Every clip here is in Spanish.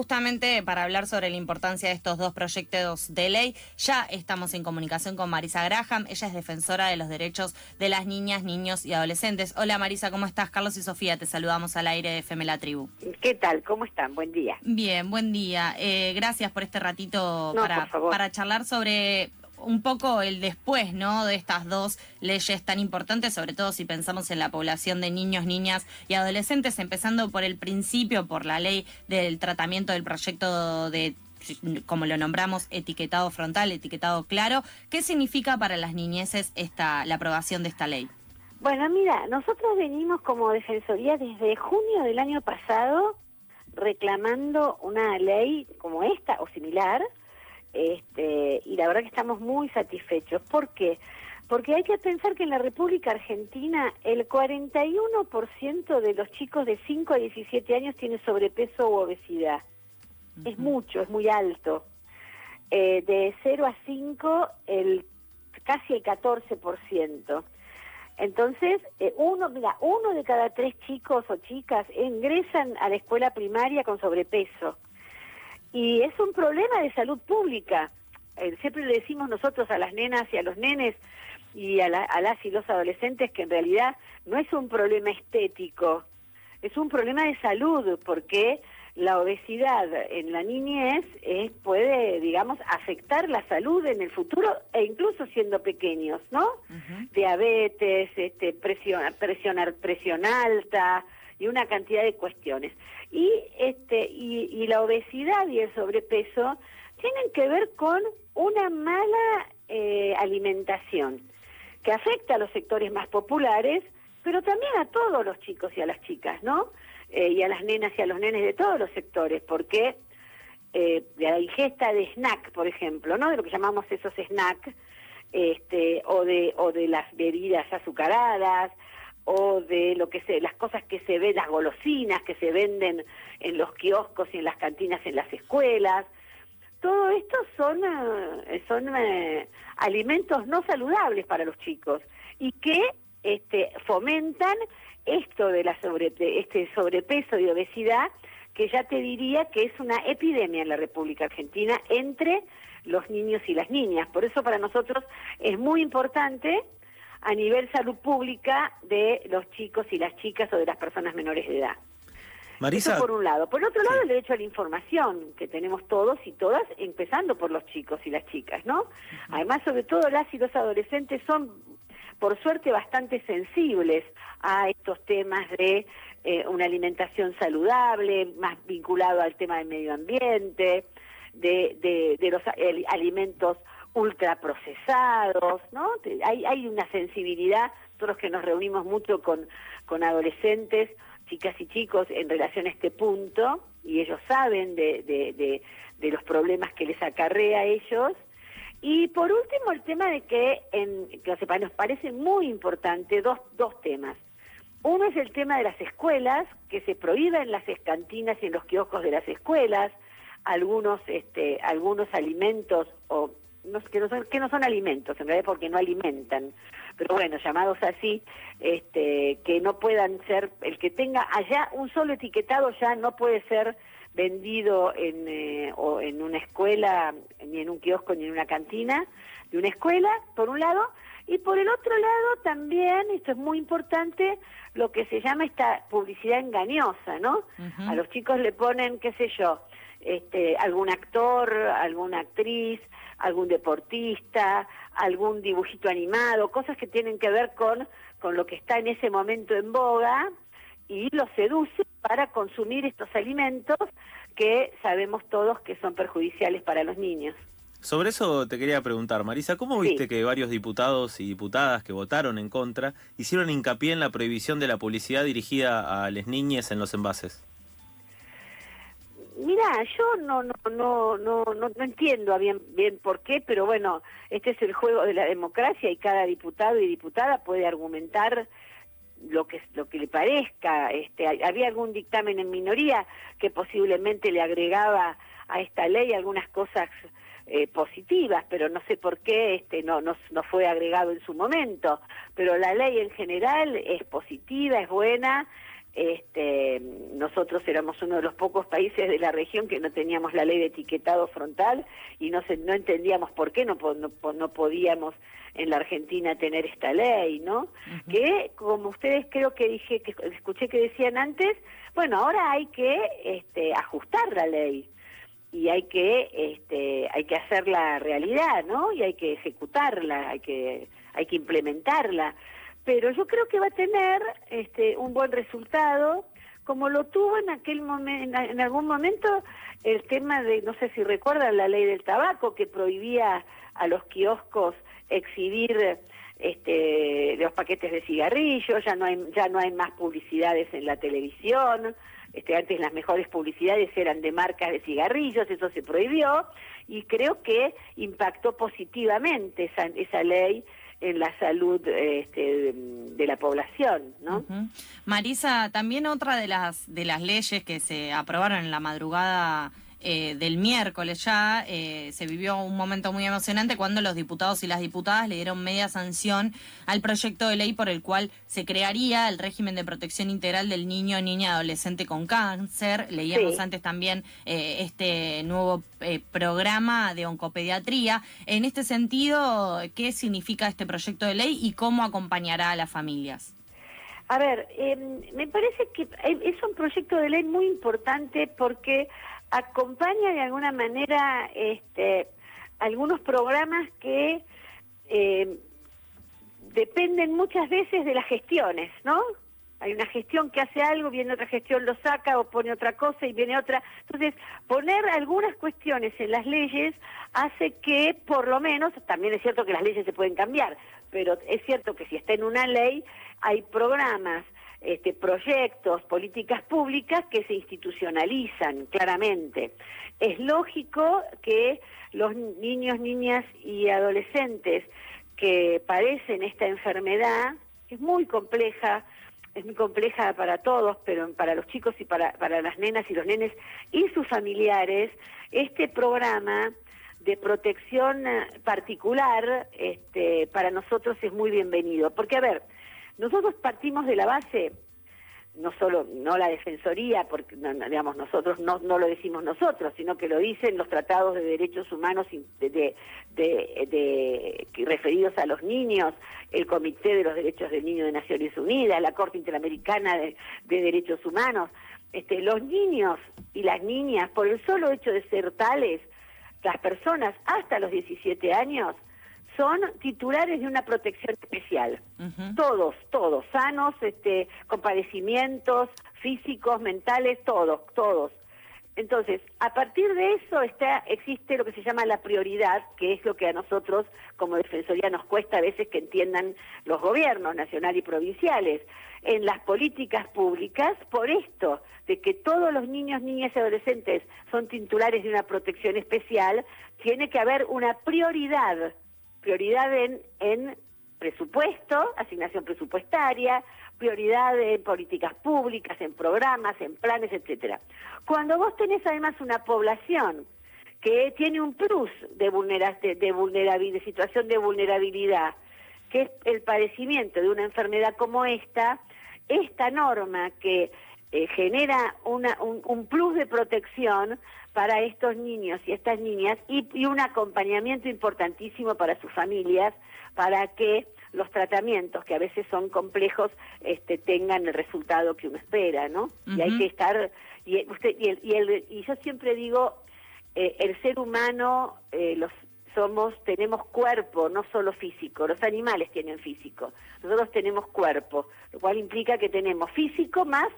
justamente para hablar sobre la importancia de estos dos proyectos de ley, ya estamos en comunicación con Marisa Graham. Ella es defensora de los derechos de las niñas, niños y adolescentes. Hola Marisa, ¿cómo estás? Carlos y Sofía, te saludamos al aire de FM La Tribu. ¿Qué tal? ¿Cómo están? Buen día. Bien, buen día. Eh, gracias por este ratito para, para charlar sobre un poco el después, ¿no? De estas dos leyes tan importantes, sobre todo si pensamos en la población de niños, niñas y adolescentes, empezando por el principio, por la ley del tratamiento del proyecto de como lo nombramos, etiquetado frontal, etiquetado claro. ¿Qué significa para las niñeces esta, la aprobación de esta ley? Bueno, mira, nosotros venimos como Defensoría desde junio del año pasado reclamando una ley como esta o similar, este, y la verdad que estamos muy satisfechos. ¿Por qué? Porque hay que pensar que en la República Argentina el 41% de los chicos de 5 a 17 años tiene sobrepeso u obesidad. Es mucho, es muy alto. Eh, de 0 a 5, el, casi el 14%. Entonces, eh, uno, mira, uno de cada tres chicos o chicas ingresan a la escuela primaria con sobrepeso. Y es un problema de salud pública. Eh, siempre le decimos nosotros a las nenas y a los nenes y a, a las y los adolescentes que en realidad no es un problema estético, es un problema de salud, porque la obesidad en la niñez es, puede, digamos, afectar la salud en el futuro e incluso siendo pequeños, ¿no? Diabetes, este, presión, presión, presión alta, y una cantidad de cuestiones. Y, este, y, la obesidad y el sobrepeso tienen que ver con una mala eh, alimentación que afecta a los sectores más populares, pero también a todos los chicos y a las chicas, ¿no? Eh, y a las nenas y a los nenes de todos los sectores, porque eh, la ingesta de snack, por ejemplo, ¿no? De lo que llamamos esos snacks, este, o de, o de las bebidas azucaradas, o de lo que se, las cosas que se ven, las golosinas que se venden en los kioscos y en las cantinas en las escuelas. Todo esto son, eh, son eh, alimentos no saludables para los chicos y que este, fomentan esto de la sobre, este sobrepeso y obesidad que ya te diría que es una epidemia en la República Argentina entre los niños y las niñas. Por eso para nosotros es muy importante a nivel salud pública de los chicos y las chicas o de las personas menores de edad. Marisa, Eso por un lado. Por otro lado, el derecho a la información que tenemos todos y todas, empezando por los chicos y las chicas, ¿no? Además, sobre todo las y los adolescentes son, por suerte, bastante sensibles a estos temas de eh, una alimentación saludable, más vinculado al tema del medio ambiente, de, de, de los alimentos ultraprocesados, ¿no? Hay, hay una sensibilidad, todos los que nos reunimos mucho con, con adolescentes, chicas y chicos en relación a este punto, y ellos saben de, de, de, los problemas que les acarrea a ellos. Y por último, el tema de que, en, que nos parece muy importante dos, dos temas. Uno es el tema de las escuelas, que se prohíben las cantinas y en los kioscos de las escuelas, algunos, este, algunos alimentos o no, que, no son, que no son alimentos, en realidad porque no alimentan, pero bueno, llamados así, este, que no puedan ser, el que tenga allá un solo etiquetado ya no puede ser vendido en, eh, o en una escuela, ni en un kiosco, ni en una cantina de una escuela, por un lado, y por el otro lado también, esto es muy importante, lo que se llama esta publicidad engañosa, ¿no? A los chicos le ponen, qué sé yo, este, algún actor, alguna actriz, algún deportista, algún dibujito animado, cosas que tienen que ver con, con lo que está en ese momento en boga y los seduce para consumir estos alimentos que sabemos todos que son perjudiciales para los niños. Sobre eso te quería preguntar, Marisa, ¿cómo viste que varios diputados y diputadas que votaron en contra hicieron hincapié en la prohibición de la publicidad dirigida a las niñas en los envases? Mira, yo no no no no no, entiendo bien por qué, pero bueno, este es el juego de la democracia y cada diputado y diputada puede argumentar lo que lo que le parezca. Este, había algún dictamen en minoría que posiblemente le agregaba a esta ley algunas cosas eh, positivas, pero no sé por qué este no, no no fue agregado en su momento. Pero la ley en general es positiva, es buena este, nosotros éramos uno de los pocos países de la región que no teníamos la ley de etiquetado frontal y no, se, no entendían por qué no, no, podíamos en la Argentina tener esta ley, ¿no? Que, como ustedes creo que dije, que escuché que decían antes, bueno, ahora hay que este, ajustar la ley y hay que este, hay que hacerla realidad, ¿no? Y hay que ejecutarla, hay que hay que implementarla pero yo creo que va a tener este, un buen resultado, como lo tuvo en aquel momento, en algún momento el tema de, no sé si recuerdan la ley del tabaco que prohibía a los kioscos exhibir este, los paquetes de cigarrillos, ya no hay, ya no hay más publicidades en la televisión, este, antes las mejores publicidades eran de marcas de cigarrillos, eso se prohibió y creo que impactó positivamente esa, esa ley en la salud este, de la población, ¿no? Marisa, también otra de las de las leyes que se aprobaron en la madrugada eh, del miércoles ya eh, se vivió un momento muy emocionante cuando los diputados y las diputadas le dieron media sanción al proyecto de ley por el cual se crearía el régimen de protección integral del niño, niña, adolescente con cáncer. Leíamos antes también eh, este nuevo programa de oncopediatría. En este sentido, ¿qué significa este proyecto de ley y cómo acompañará a las familias? A ver, em, me parece que es un proyecto de ley muy importante porque acompaña de alguna manera este, algunos programas que eh, dependen muchas veces de las gestiones, ¿no? Hay una gestión que hace algo, viene otra gestión, lo saca o pone otra cosa y viene otra. Entonces, poner algunas cuestiones en las leyes hace que, por lo menos, también es cierto que las leyes se pueden cambiar, pero es cierto que si está en una ley, hay programas este, proyectos, políticas públicas que se institucionalizan claramente. Es lógico que los niños, niñas y adolescentes que padecen esta enfermedad, es muy compleja, es muy compleja para todos, pero para los chicos y para, para las nenas y los nenes y sus familiares, este programa de protección particular este, para nosotros es muy bienvenido. Porque, a ver, nosotros partimos de la base, no solo, no la Defensoría, porque digamos nosotros no, no lo decimos nosotros, sino que lo dicen los tratados de derechos humanos de, de, referidos a los niños, el Comité de los Derechos del Niño de Naciones Unidas, la Corte Interamericana de, Derechos Humanos. Este, los niños y las niñas, por el solo hecho de ser tales, las personas hasta los 17 años, son titulares de una protección especial. Todos, todos, sanos, este, con padecimientos físicos, mentales, todos, todos. Entonces, a partir de eso está, existe lo que se llama la prioridad, que es lo que a nosotros como Defensoría nos cuesta a veces que entiendan los gobiernos nacionales y provinciales en las políticas públicas por esto, de que todos los niños, niñas y adolescentes son titulares de una protección especial, tiene que haber una prioridad prioridad en, presupuesto, asignación presupuestaria, prioridad en políticas públicas, en programas, en planes, etcétera. Cuando vos tenés además una población que tiene un plus de, de, vulnerabilidad, de situación de vulnerabilidad, que es el padecimiento de una enfermedad como esta, esta norma que eh, genera una, un, plus de protección para estos niños y estas niñas y, un acompañamiento importantísimo para sus familias para que los tratamientos que a veces son complejos este, tengan el resultado que uno espera, ¿no? Y hay que estar y usted y, el, y, el, y yo siempre digo eh, el ser humano eh, los somos tenemos cuerpo no solo físico. Los animales tienen físico. Nosotros tenemos cuerpo lo cual implica que tenemos físico más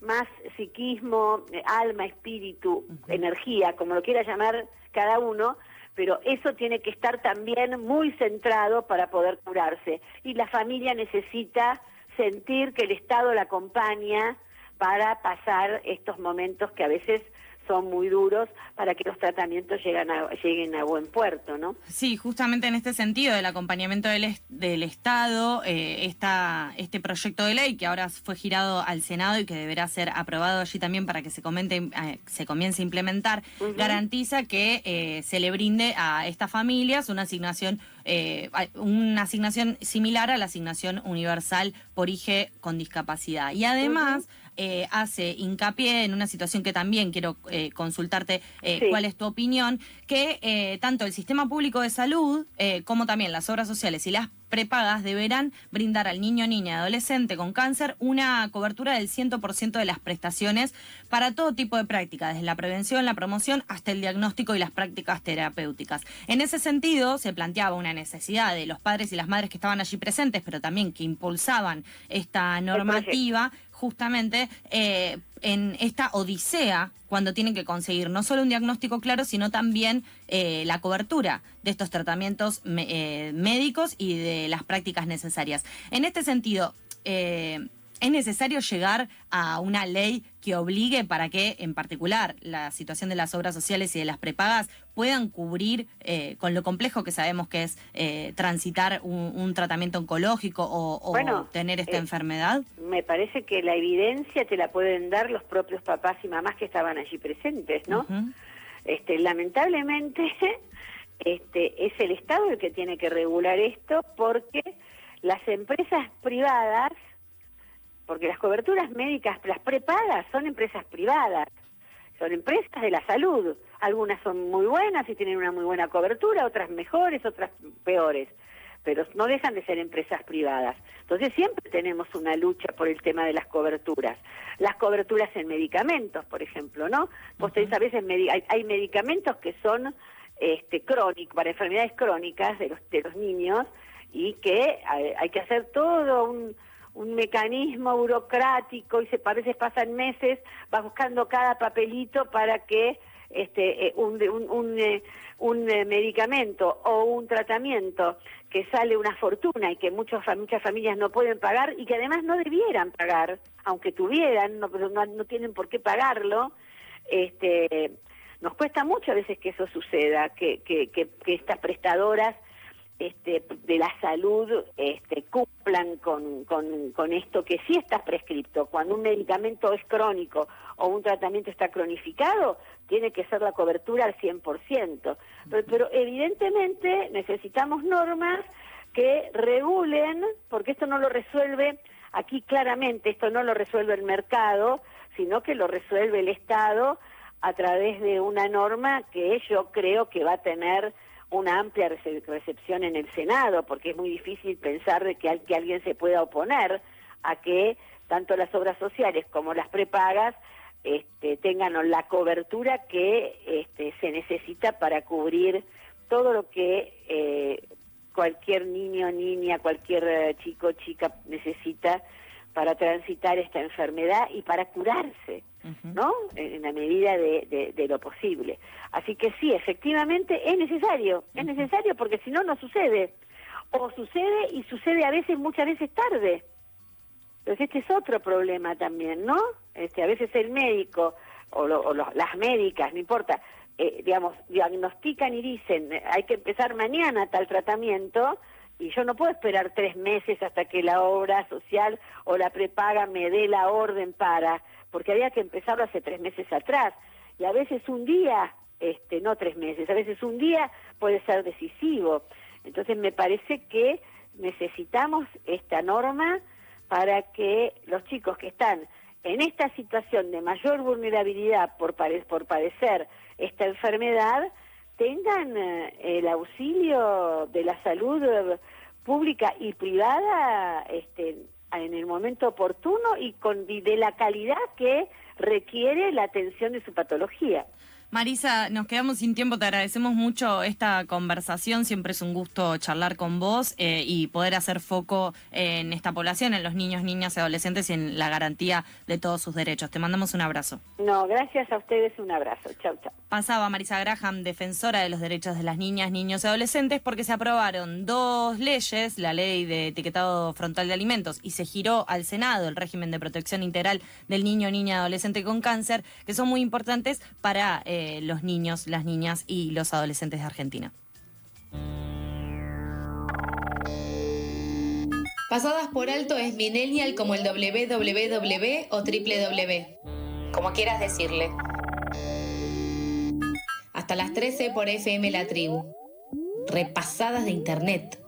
más psiquismo, eh, alma, espíritu, energía, como lo quiera llamar cada uno, pero eso tiene que estar también muy centrado para poder curarse. Y la familia necesita sentir que el Estado la acompaña para pasar estos momentos que a veces son muy duros para que los tratamientos lleguen a, lleguen a buen puerto, ¿no? Sí, justamente en este sentido del acompañamiento del, del Estado, eh, esta, este proyecto de ley que ahora fue girado al Senado y que deberá ser aprobado allí también para que se, comente, eh, se comience a implementar, garantiza que eh, se le brinde a estas familias una asignación eh, una asignación similar a la asignación universal por IGE con discapacidad. Y además... Eh, hace hincapié en una situación que también quiero eh, consultarte eh, cuál es tu opinión, que tanto el sistema público de salud como también las obras sociales y las prepagas deberán brindar al niño, niña y adolescente con cáncer una cobertura del 100% de las prestaciones para todo tipo de prácticas, desde la prevención, la promoción hasta el diagnóstico y las prácticas terapéuticas. En ese sentido, se planteaba una necesidad de los padres y las madres que estaban allí presentes, pero también que impulsaban esta normativa, justamente eh, en esta odisea cuando tienen que conseguir no solo un diagnóstico claro, sino también eh, la cobertura de estos tratamientos eh, médicos y de las prácticas necesarias. En este sentido, ¿Es necesario llegar a una ley que obligue para que, en particular, la situación de las obras sociales y de las prepagas puedan cubrir, eh, con lo complejo que sabemos que es eh, transitar un, tratamiento oncológico o, tener esta eh, enfermedad? Me parece que la evidencia te la pueden dar los propios papás y mamás que estaban allí presentes, ¿no? este, lamentablemente, este, es el Estado el que tiene que regular esto porque las empresas privadas porque las coberturas médicas, las prepagas, son empresas privadas, son empresas de la salud. Algunas son muy buenas y tienen una muy buena cobertura, otras mejores, otras peores, pero no dejan de ser empresas privadas. Entonces siempre tenemos una lucha por el tema de las coberturas. Las coberturas en medicamentos, por ejemplo, ¿no? Vos a veces hay, hay medicamentos que son este, crónicos, para enfermedades crónicas de los, de los niños y que hay, hay que hacer todo un un mecanismo burocrático y se, a veces pasan meses, va buscando cada papelito para que este, eh, un, un, eh, un, eh, medicamento o un tratamiento que sale una fortuna y que muchos, muchas familias no pueden pagar y que además no debieran pagar, aunque tuvieran, no, no, no tienen por qué pagarlo, este, nos cuesta mucho a veces que eso suceda, que, que, que estas prestadoras este, de la salud este, cumplan con, con, esto que sí está prescripto. Cuando un medicamento es crónico o un tratamiento está cronificado, tiene que ser la cobertura al 100%. Pero, pero evidentemente necesitamos normas que regulen, porque esto no lo resuelve aquí claramente, esto no lo resuelve el mercado, sino que lo resuelve el Estado a través de una norma que yo creo que va a tener una amplia recepción en el Senado, porque es muy difícil pensar de que, alguien se pueda oponer a que tanto las obras sociales como las prepagas este, tengan la cobertura que este, se necesita para cubrir todo lo que eh, cualquier niño, niña, cualquier eh, chico, chica necesita para transitar esta enfermedad y para curarse, ¿no? En, la medida de, lo posible. Así que sí, efectivamente es necesario, es necesario porque si no, no sucede. O sucede y sucede a veces, muchas veces tarde. Entonces este es otro problema también, ¿no? Este, a veces el médico o, las médicas, no importa, eh, digamos, diagnostican y dicen, hay que empezar mañana tal tratamiento, y yo no puedo esperar tres meses hasta que la obra social o la prepaga me dé la orden para, porque había que empezarlo hace tres meses atrás. Y a veces un día, este, no tres meses, a veces un día puede ser decisivo. Entonces me parece que necesitamos esta norma para que los chicos que están en esta situación de mayor vulnerabilidad por, por padecer esta enfermedad, tengan eh, el auxilio de la salud eh, pública y privada este, en el momento oportuno y con de la calidad que requiere la atención de su patología. Marisa, nos quedamos sin tiempo, te agradecemos mucho esta conversación, siempre es un gusto charlar con vos eh, y poder hacer foco en esta población, en los niños, niñas y adolescentes y en la garantía de todos sus derechos. Te mandamos un abrazo. No, gracias a ustedes, un abrazo. Chau, chau. pasaba Marisa Graham, defensora de los derechos de las niñas, niños y adolescentes, porque se aprobaron dos leyes, la ley de etiquetado frontal de alimentos, y se giró al Senado el régimen de protección integral del niño, niña, adolescente con cáncer, que son muy importantes para eh, los niños, las niñas y los adolescentes de Argentina. Pasadas por alto es millennial como el www o www, como quieras decirle. Hasta las 13 por FM La Tribu. Repasadas de Internet.